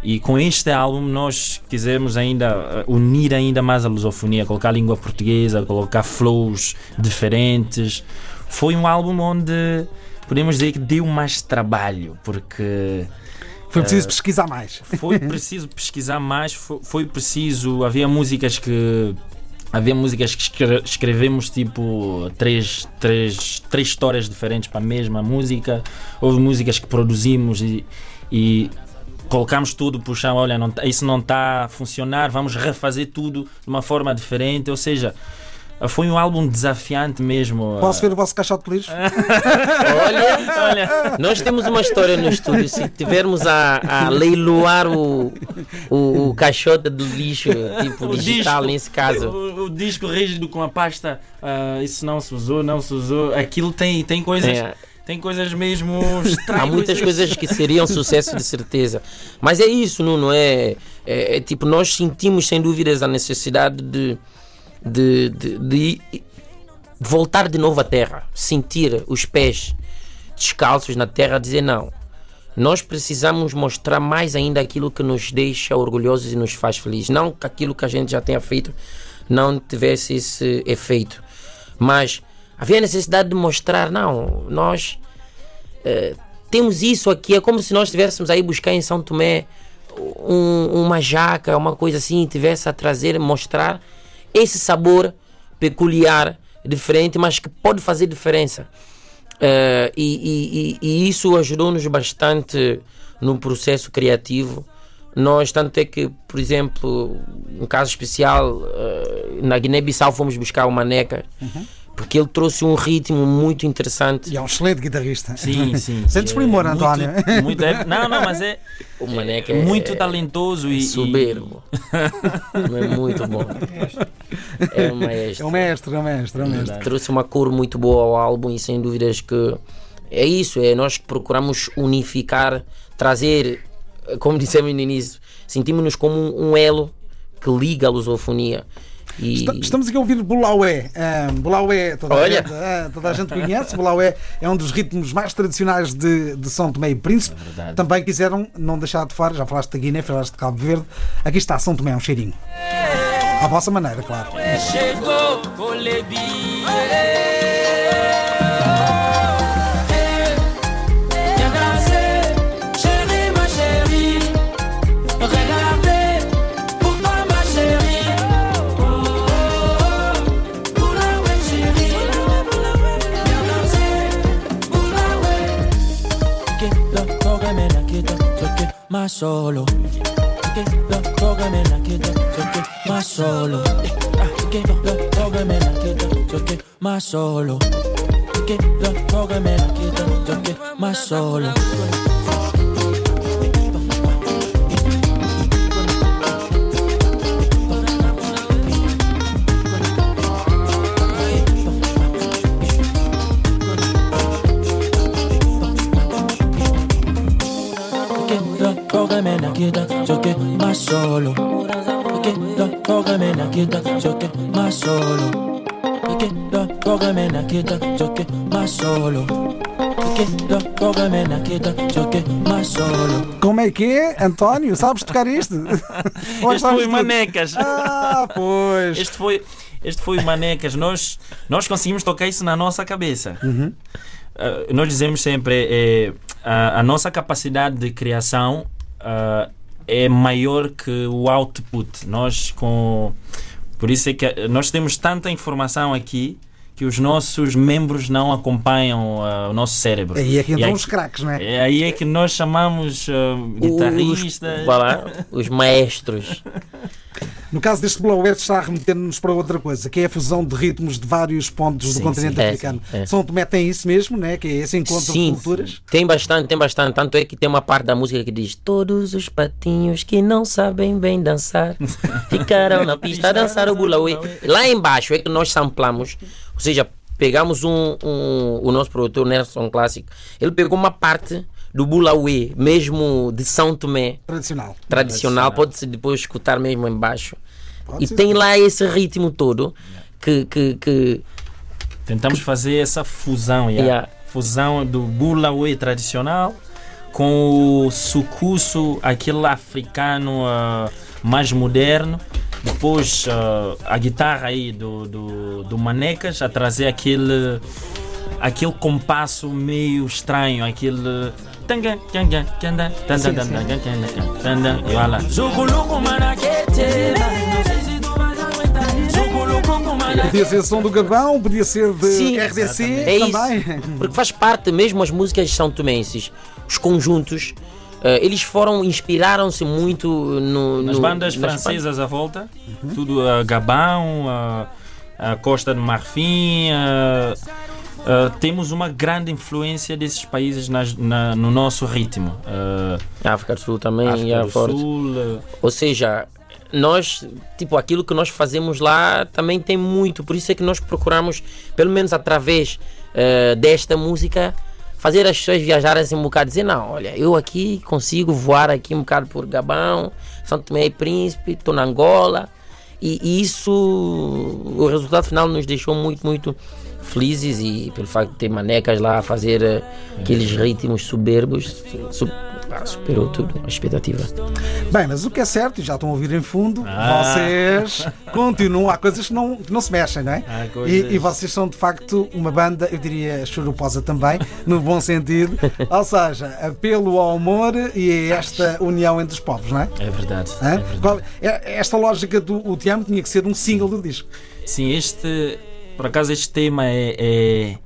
[SPEAKER 3] e, e com este álbum nós quisemos ainda unir ainda mais a lusofonia, colocar a língua portuguesa, colocar flows diferentes. Foi um álbum onde podemos dizer que deu mais trabalho, porque
[SPEAKER 1] Foi preciso pesquisar mais.
[SPEAKER 3] foi preciso pesquisar mais, foi, foi preciso. Havia músicas que. Havia músicas que escre- escrevemos tipo três, três, três histórias diferentes para a mesma música. Houve músicas que produzimos e, e colocamos tudo para o chão. Olha, não isso não está a funcionar, vamos refazer tudo de uma forma diferente. Ou seja, foi um álbum desafiante mesmo.
[SPEAKER 1] Posso ver o vosso caixote de lixo?
[SPEAKER 4] Olha,
[SPEAKER 3] Olha,
[SPEAKER 4] nós temos uma história no estúdio. Se tivermos a, a leiloar o, o, o caixote de lixo, tipo
[SPEAKER 3] O
[SPEAKER 4] digital
[SPEAKER 3] disco.
[SPEAKER 4] nesse caso.
[SPEAKER 3] O, o disco rígido com a pasta, ah, isso não se usou, não se usou. Aquilo tem, tem coisas.
[SPEAKER 4] É.
[SPEAKER 3] Tem coisas mesmo estranhas.
[SPEAKER 4] Há muitas coisas que seriam sucesso de certeza. Mas é isso, Nuno. É, é, é tipo, nós sentimos sem dúvidas a necessidade de, de, de, de voltar de novo à terra. Sentir os pés descalços na terra, dizer não. Nós precisamos mostrar mais ainda aquilo que nos deixa orgulhosos e nos faz felizes. Não que aquilo que a gente já tenha feito não tivesse esse efeito. Mas havia necessidade de mostrar, não, nós eh, temos isso aqui. É como se nós estivéssemos aí buscar em São Tomé um- uma jaca, uma coisa assim, tivesse a trazer, mostrar esse sabor peculiar, diferente, mas que pode fazer diferença. Eh, e, e- e- isso ajudou-nos bastante no processo criativo. Nós, tanto é que, por exemplo, um caso especial, eh, na Guiné-Bissau fomos buscar o Maneca, porque ele trouxe um ritmo muito interessante.
[SPEAKER 1] E é um excelente guitarrista.
[SPEAKER 3] Sim, sim.
[SPEAKER 1] Sentes
[SPEAKER 3] É
[SPEAKER 1] primor,
[SPEAKER 3] muito-
[SPEAKER 1] António?
[SPEAKER 3] muito- é- não, não, mas é,
[SPEAKER 4] O Maneca
[SPEAKER 3] é
[SPEAKER 4] é
[SPEAKER 3] muito talentoso e. e-
[SPEAKER 4] soberbo. é muito bom. É um maestro.
[SPEAKER 1] É um mestre, é um mestre, é um mestre.
[SPEAKER 4] Trouxe uma cor muito boa ao álbum e sem dúvidas que é isso, é nós que procuramos unificar, trazer, como dissemos no início, sentimos-nos como um, um elo que liga a lusofonia. E
[SPEAKER 1] Esta- Estamos aqui a ouvir Bulaué. Ah, Bulaué, toda, a gente, ah, toda a gente conhece. Bulaué é um dos ritmos mais tradicionais de, de São Tomé e Príncipe.
[SPEAKER 3] verdade.
[SPEAKER 1] Também quiseram não deixar de fora, já falaste da Guiné, falaste de Cabo Verde. Aqui está São Tomé, um cheirinho. À vossa maneira, claro.
[SPEAKER 9] Chegou más solo. Que lo toque me la quita, toque más solo. Que lo toque me la quita, toque más solo. Que lo toque me la quita, toque más solo. Solo. Lo toque me más solo. Que lo toque me más solo.
[SPEAKER 1] Como é que é, António? Sabes tocar isto?
[SPEAKER 3] Este foi
[SPEAKER 1] tudo?
[SPEAKER 3] Manecas.
[SPEAKER 1] Ah, pois.
[SPEAKER 3] Este foi, este foi o Manecas. Nós, nós conseguimos tocar isso na nossa cabeça. Ah, nós dizemos sempre é, a, a nossa capacidade de criação ah, é maior que o output. Nós com por isso é que nós temos tanta informação aqui que os nossos membros não acompanham ah, o nosso cérebro.
[SPEAKER 1] Aí é que
[SPEAKER 3] E
[SPEAKER 1] entram
[SPEAKER 3] aí-
[SPEAKER 1] os craques, não é?
[SPEAKER 3] é aí é que nós chamamos ah, guitarristas.
[SPEAKER 4] Os, lá, os maestros.
[SPEAKER 1] No caso deste Blower está a remeter-nos para outra coisa, que é a fusão de ritmos de vários pontos
[SPEAKER 3] Sim,
[SPEAKER 1] do continente
[SPEAKER 4] sim. É,
[SPEAKER 1] africano.
[SPEAKER 4] sim, é.
[SPEAKER 1] São Tomé tem isso mesmo, né? que é esse encontro
[SPEAKER 4] Sim,
[SPEAKER 1] de culturas.
[SPEAKER 4] tem bastante, tem bastante. Tanto é que tem uma parte da música que diz: Todos os patinhos que não sabem bem dançar ficaram na pista a dançar o bulauê. Lá embaixo é que nós samplamos, ou seja, pegamos um, um- o nosso produtor Nelson Classic, ele pegou uma parte do bulauê, mesmo de São Tomé,
[SPEAKER 1] Tradicional.
[SPEAKER 4] tradicional, pode-se depois escutar mesmo embaixo.
[SPEAKER 1] Pode
[SPEAKER 4] E
[SPEAKER 1] ser.
[SPEAKER 4] tem lá esse ritmo todo que, que, que
[SPEAKER 3] Tentamos fazer essa fusão, yeah.
[SPEAKER 4] Yeah.
[SPEAKER 3] fusão do bulawe tradicional com o sucusso, aquele africano ah, mais moderno. Depois ah, a guitarra aí do, do, do Manecas a trazer aquele, aquele compasso meio estranho, aquele. E
[SPEAKER 9] olha
[SPEAKER 1] Podia ser som do Gabão, podia ser de
[SPEAKER 4] Sim,
[SPEAKER 1] RDC
[SPEAKER 4] é
[SPEAKER 1] também.
[SPEAKER 4] Isso, porque faz parte mesmo as músicas são tomenses, os conjuntos. Eh, eles foram, inspiraram-se muito eh, no,
[SPEAKER 3] nas
[SPEAKER 4] no,
[SPEAKER 3] bandas
[SPEAKER 4] nas
[SPEAKER 3] francesas bandas. à volta, uhum. tudo a Gabão, a, a Costa do Marfim, a, a- temos uma grande influência desses países nas- na- no nosso ritmo. A
[SPEAKER 4] bandas- África do Sul também,
[SPEAKER 3] África
[SPEAKER 4] é
[SPEAKER 3] do
[SPEAKER 4] forte.
[SPEAKER 3] Sul, a-
[SPEAKER 4] Ou seja, nós, tipo, aquilo que nós fazemos lá também tem muito, por isso é que nós procuramos, pelo menos através desta música, fazer as pessoas viajarem assim um bocado, dizer, não, olha, eu aqui consigo voar aqui um bocado por Gabão, São Tomé e Príncipe, estou na Angola, e, isso, o resultado final nos deixou muito, muito felizes e pelo facto de ter manecas lá a fazer eh, aqueles ritmos soberbos, ah, superou tudo, a expectativa.
[SPEAKER 1] Bem, mas o que é certo, e já estão a ouvir em fundo,
[SPEAKER 3] Ah.
[SPEAKER 1] vocês continuam. Há coisas que não, que não se mexem, não é? E, e vocês são de facto uma banda, eu diria churuposa também, no bom sentido. Ou seja, apelo ao amor e a esta união entre os povos, não é?
[SPEAKER 3] é verdade. É verdade.
[SPEAKER 1] É- esta lógica do o Te Amo tinha que ser um single do disco.
[SPEAKER 3] Sim, este, por acaso, este tema é, é-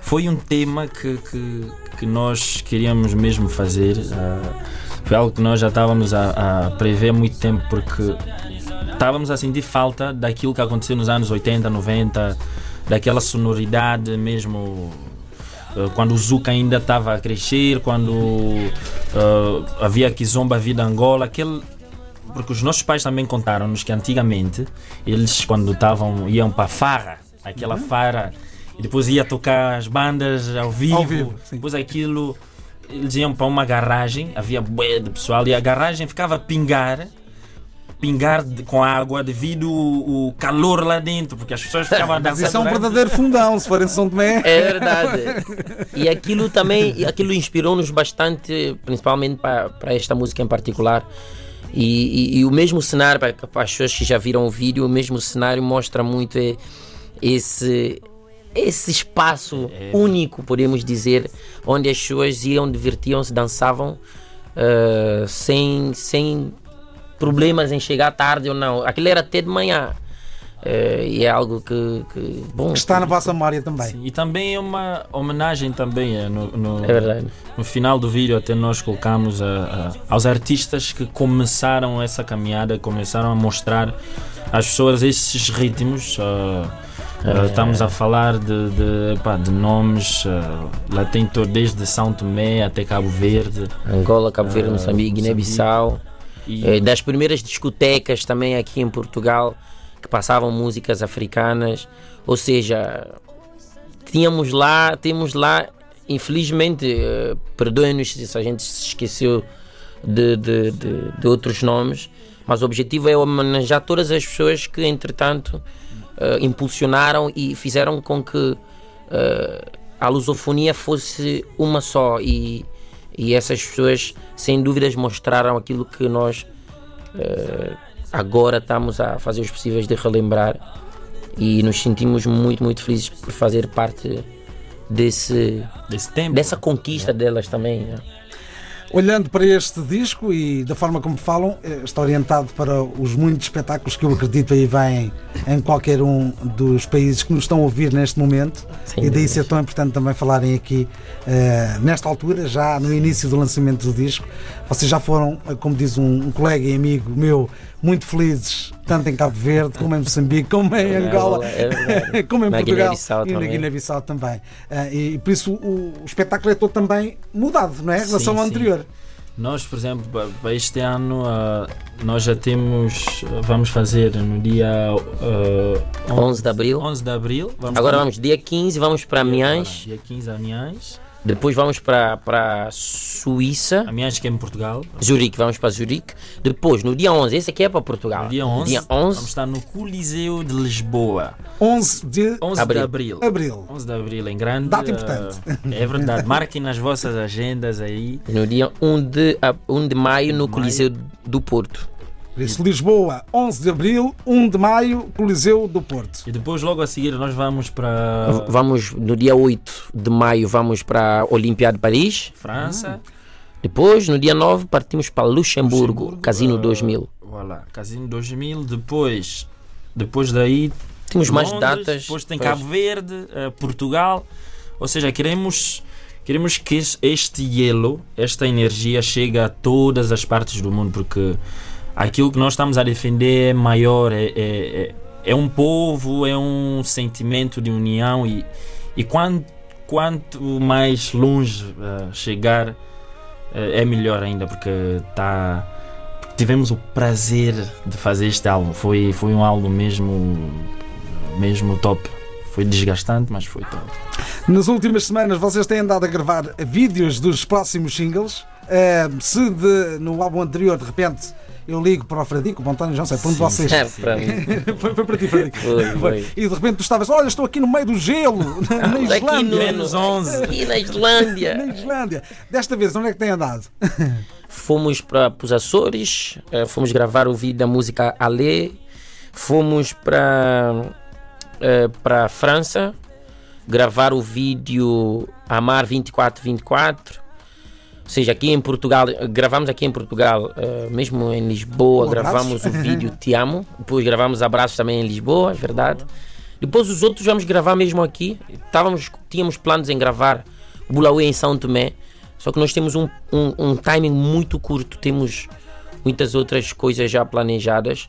[SPEAKER 3] foi um tema que, que, que nós queríamos mesmo fazer. ah, foi algo que nós já estávamos a, a prever há muito tempo, porque estávamos a sentir falta daquilo que aconteceu nos anos 80, 90, daquela sonoridade mesmo. ah, Quando o Zuka ainda estava a crescer, quando ah, havia Kizomba Vida Angola, aquele, porque os nossos pais também contaram-nos que antigamente eles quando estavam iam para a farra, aquela farra, e depois ia tocar as bandas ao vivo,
[SPEAKER 1] Ao vivo,
[SPEAKER 3] depois aquilo eles iam para uma garagem, havia bué de pessoal e a garagem ficava a pingar pingar de- com água devido o, o calor lá dentro, porque as pessoas ficavam a
[SPEAKER 1] Mas
[SPEAKER 3] dançar.
[SPEAKER 1] isso é um verdadeiro fundão, se for em São Tomé.
[SPEAKER 4] É verdade. E aquilo também, aquilo inspirou-nos bastante, principalmente para, esta música em particular. E, e- e o mesmo cenário, para, para as pessoas que já viram o vídeo, o mesmo cenário mostra muito esse, esse espaço único, podemos dizer, onde as pessoas iam, divertiam-se, dançavam, eh, sem, sem problemas em chegar tarde ou não. Aquilo era até de manhã. Eh, e é algo que, que bom.
[SPEAKER 1] Que está na vossa memória também.
[SPEAKER 3] Sim, E também é uma homenagem também é, no, no-
[SPEAKER 4] É verdade.
[SPEAKER 3] No final do vídeo até nós colocamos a- a- aos artistas que começaram essa caminhada, começaram a mostrar às pessoas esses ritmos. ah, ah, estamos a falar de, de, pá, de nomes, ah, lá tem todo, desde São Tomé até Cabo Verde.
[SPEAKER 4] Angola, Cabo Verde,
[SPEAKER 3] Ah,
[SPEAKER 4] Moçambique, Guiné-Bissau.
[SPEAKER 3] E,
[SPEAKER 4] Eh, Das primeiras discotecas também aqui em Portugal que passavam músicas africanas. Ou seja, tínhamos lá, temos lá, infelizmente, eh, perdoem-nos se a gente se esqueceu de, de, de, de outros nomes, mas o objetivo é homenagear todas as pessoas que, entretanto, eh, impulsionaram e fizeram com que eh, a lusofonia fosse uma só e, e essas pessoas sem dúvidas mostraram aquilo que nós eh, agora estamos a fazer os possíveis de relembrar e nos sentimos muito muito felizes por fazer parte desse
[SPEAKER 3] desse tempo.
[SPEAKER 4] dessa conquista delas também né?
[SPEAKER 1] Olhando para este disco e da forma como falam, eh, está orientado para os muitos espetáculos que eu acredito aí vêm em qualquer um dos países que nos estão a ouvir neste momento.
[SPEAKER 4] Sem
[SPEAKER 1] e daí ser tão importante também falarem aqui, eh, nesta altura, já no início do lançamento do disco. Vocês já foram, eh, como diz um, um colega e amigo meu, muito felizes, tanto em Cabo Verde, como em Moçambique, como em Angola,
[SPEAKER 4] É
[SPEAKER 1] como em
[SPEAKER 4] Na
[SPEAKER 1] Portugal e na. Guiné-Bissau também. Ah, e por isso o, o espetáculo é todo também mudado, não é? Em relação
[SPEAKER 3] Sim,
[SPEAKER 1] ao
[SPEAKER 3] sim.
[SPEAKER 1] anterior.
[SPEAKER 3] Nós, por exemplo, pa- para este ano, ah, nós já temos, vamos fazer no dia ah,
[SPEAKER 4] 11 de Abril
[SPEAKER 3] 11 de Abril. Vamos
[SPEAKER 4] agora vamos dia 15 vamos para Amiens
[SPEAKER 3] Dia 15 Amiens.
[SPEAKER 4] Depois vamos para para Suíça,
[SPEAKER 3] A minha acho que é em Portugal.
[SPEAKER 4] Zurique, vamos para Zurique. Depois, no dia 11, esse aqui é para Portugal.
[SPEAKER 3] No dia 11,
[SPEAKER 4] Dia
[SPEAKER 3] vamos
[SPEAKER 4] 11
[SPEAKER 3] estar no Coliseu de Lisboa.
[SPEAKER 1] 11 de
[SPEAKER 3] 11
[SPEAKER 4] Abril.
[SPEAKER 3] de Abril.
[SPEAKER 1] abril.
[SPEAKER 3] 11 de Abril em grande.
[SPEAKER 1] Data importante.
[SPEAKER 3] É verdade. Marquem nas vossas agendas aí.
[SPEAKER 4] no dia 1 de, a- 1 de maio no
[SPEAKER 3] maio.
[SPEAKER 4] Coliseu do Porto.
[SPEAKER 1] Por isso, Lisboa, 11 de abril, 1 de maio, Coliseu do Porto.
[SPEAKER 3] E depois, logo a seguir, nós vamos para
[SPEAKER 4] Vamos no dia 8 de maio vamos para a Olimpíada de Paris.
[SPEAKER 3] França.
[SPEAKER 4] Depois, no dia 9, partimos para Luxemburgo,
[SPEAKER 3] Luxemburgo,
[SPEAKER 4] Casino
[SPEAKER 3] eh,
[SPEAKER 4] 2000.
[SPEAKER 3] Voilà, Casino 2000. Depois, depois daí,
[SPEAKER 4] Temos mais
[SPEAKER 3] Londres,
[SPEAKER 4] datas.
[SPEAKER 3] Depois tem
[SPEAKER 4] Pois.
[SPEAKER 3] Cabo Verde, eh, Portugal. Ou seja, queremos, queremos que es- este hielo, esta energia, chegue a todas as partes do mundo, porque aquilo que nós estamos a defender é maior, é, é, é, é um povo, é um sentimento de união e, e quanto, quanto mais longe eh, chegar, eh, é melhor ainda, porque tá, tivemos o prazer de fazer este álbum. Foi, foi um álbum mesmo mesmo top. Foi desgastante, mas foi top.
[SPEAKER 1] Nas últimas semanas vocês têm andado a gravar vídeos dos próximos singles. Eh, se de- no álbum anterior, de repente, eu ligo para o Fradico, para o já não sei, para de
[SPEAKER 3] Sim,
[SPEAKER 1] vocês.
[SPEAKER 4] É, para mim.
[SPEAKER 1] foi, foi para ti, Fradico.
[SPEAKER 4] Foi, foi.
[SPEAKER 1] E de repente tu estavas, olha, estou aqui no meio do gelo, na, na
[SPEAKER 4] Aqui no
[SPEAKER 1] Islândia.
[SPEAKER 3] Menos 11.
[SPEAKER 4] Aqui na
[SPEAKER 1] Na
[SPEAKER 4] Islândia.
[SPEAKER 1] Islândia. Desta vez, onde é que tem andado?
[SPEAKER 4] Fomos para os Açores, eh, fomos gravar o vídeo da música Alê, fomos para eh, para a França gravar o vídeo Amar 2424. Ou seja, aqui em Portugal, gravamos aqui em Portugal, eh, mesmo em Lisboa,
[SPEAKER 1] Um
[SPEAKER 4] gravamos o vídeo Te Amo. Depois gravamos Abraços também em Lisboa, é verdade. Depois os outros vamos gravar mesmo aqui. Estávamos, tínhamos planos em gravar Bulauê em São Tomé. Só que nós temos um, um, um timing muito curto, temos muitas outras coisas já planejadas,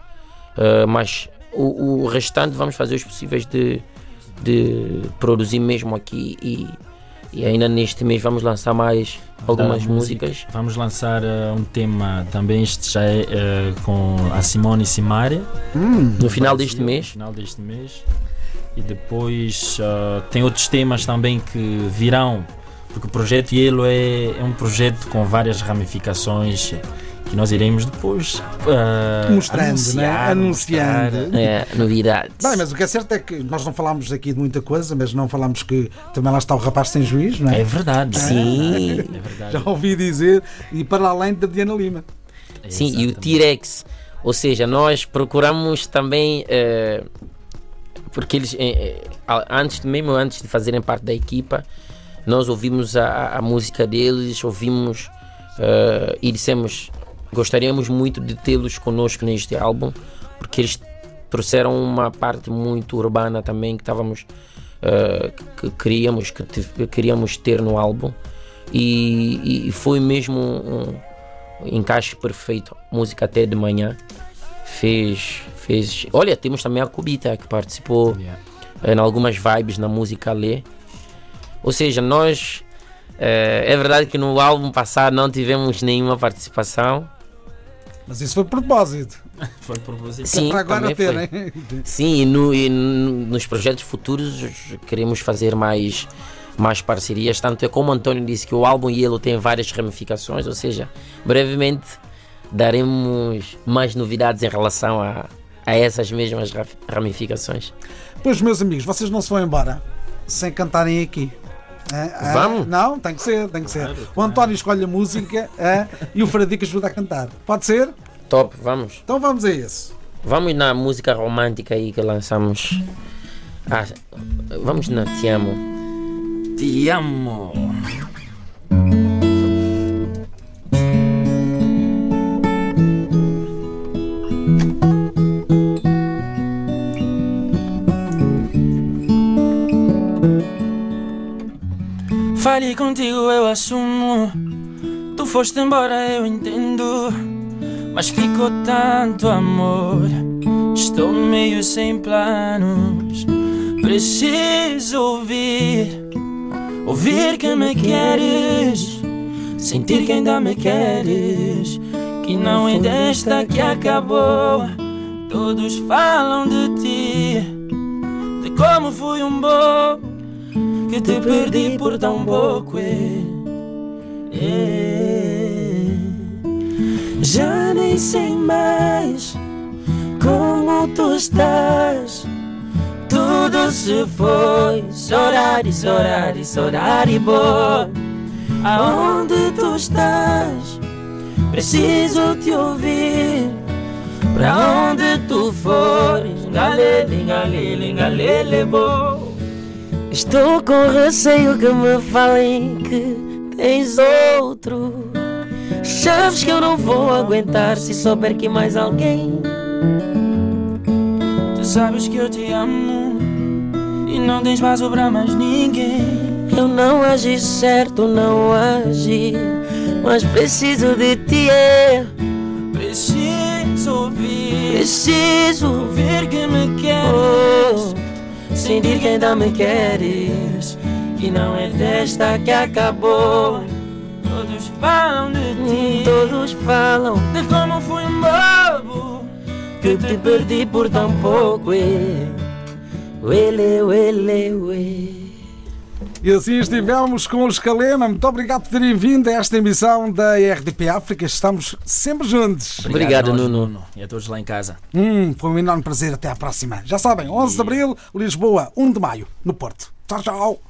[SPEAKER 4] eh, mas o, o restante vamos fazer os possíveis de, de produzir mesmo aqui e, e ainda neste mês vamos lançar mais algumas
[SPEAKER 3] Da
[SPEAKER 4] músicas.
[SPEAKER 3] Vamos lançar eh, um tema também, este já é eh, com a Simone Simaria.
[SPEAKER 4] No final
[SPEAKER 3] Brasil,
[SPEAKER 4] deste mês,
[SPEAKER 3] No final deste mês. E depois eh, tem outros temas também que virão, porque o projeto Yellow é, é um projeto com várias ramificações que nós iremos depois eh,
[SPEAKER 1] Mostrando,
[SPEAKER 3] anunciar,
[SPEAKER 1] né?
[SPEAKER 3] mostrar.
[SPEAKER 1] Anunciando.
[SPEAKER 4] é, novidades.
[SPEAKER 1] Bem, mas o que é certo é que nós não falámos aqui de muita coisa, mas não falámos que também lá está o rapaz sem juiz, não é?
[SPEAKER 3] É verdade.
[SPEAKER 4] Sim,
[SPEAKER 3] É verdade.
[SPEAKER 1] Já ouvi dizer, e para além da Diana Lima.
[SPEAKER 4] sim, e o
[SPEAKER 3] Exatamente.
[SPEAKER 4] T-Rex. Ou seja, nós procuramos também. eh, porque eles, eh, eh, antes, mesmo antes de fazerem parte da equipa, nós ouvimos a, a música deles, ouvimos eh, e dissemos gostaríamos muito de tê-los conosco neste álbum, porque eles trouxeram uma parte muito urbana também que estávamos eh, que queríamos que, te- que queríamos ter no álbum. E, e foi mesmo um, um encaixe perfeito. Música até de manhã fez fez olha temos também a Cubita que participou
[SPEAKER 3] Yeah.
[SPEAKER 4] eh, em algumas vibes na música Lê. Ou seja nós eh, é verdade que no álbum passado não tivemos nenhuma participação
[SPEAKER 1] Mas isso foi de propósito.
[SPEAKER 3] Foi propositado.
[SPEAKER 4] Sim,
[SPEAKER 1] para agora
[SPEAKER 4] também foi.
[SPEAKER 1] terem.
[SPEAKER 4] Sim, e, no- e no- nos projetos futuros queremos fazer mais, mais parcerias. Tanto é como o António disse que o álbum Yellow tem várias ramificações, ou seja, brevemente daremos mais novidades em relação a, a essas mesmas ra- ramificações.
[SPEAKER 1] Pois, meus amigos, vocês não se vão embora sem cantarem aqui. É, é,
[SPEAKER 4] Vamos?
[SPEAKER 1] Não, tem que ser, tem que ser. O António escolhe a música é, e o Fradico ajuda a cantar. Pode ser?
[SPEAKER 4] Top, vamos.
[SPEAKER 1] Então vamos a isso.
[SPEAKER 4] Vamos na música romântica aí que lançamos. Ah, vamos na Te Amo.
[SPEAKER 3] Te amo. Falei contigo, eu assumo. Tu foste embora, eu entendo. Mas ficou tanto amor. Estou meio sem planos. Preciso ouvir. Ouvir que me queres, sentir que ainda me queres, que não é desta que acabou. Todos falam de ti, de como fui um bobo,
[SPEAKER 4] que te perdi por tão pouco. É, é. Já nem sei mais como tu estás. Tudo se foi, chorar e chorar e chorar e boa. Aonde tu estás? Preciso te ouvir. Pra onde tu fores, galele, galele, galele, bo. Estou com receio que me falem que tens outro. Chaves que eu não vou aguentar se souber que mais alguém. Tu sabes que eu te amo e não tens vaso pra mais ninguém. Eu não agi certo, não agi, mas preciso de ti. É. Preciso ouvir, preciso ouvir que me queres, sentir que ainda me queres, que não é desta que acabou. Todos falam de ti, todos falam de como fui um bobo, que te perdi por tão pouco. Ué, uele, uele, uele.
[SPEAKER 1] E assim estivemos com o Escalema. Muito obrigado por terem vindo a esta emissão da RDP África. Estamos sempre juntos.
[SPEAKER 11] Obrigado,
[SPEAKER 3] a nós,
[SPEAKER 11] Nuno.
[SPEAKER 3] E a todos lá em casa.
[SPEAKER 1] Hum, foi um enorme prazer. Até à próxima. Já sabem, 11 de Abril, Lisboa, 1 de Maio, no Porto. Tchau, tchau.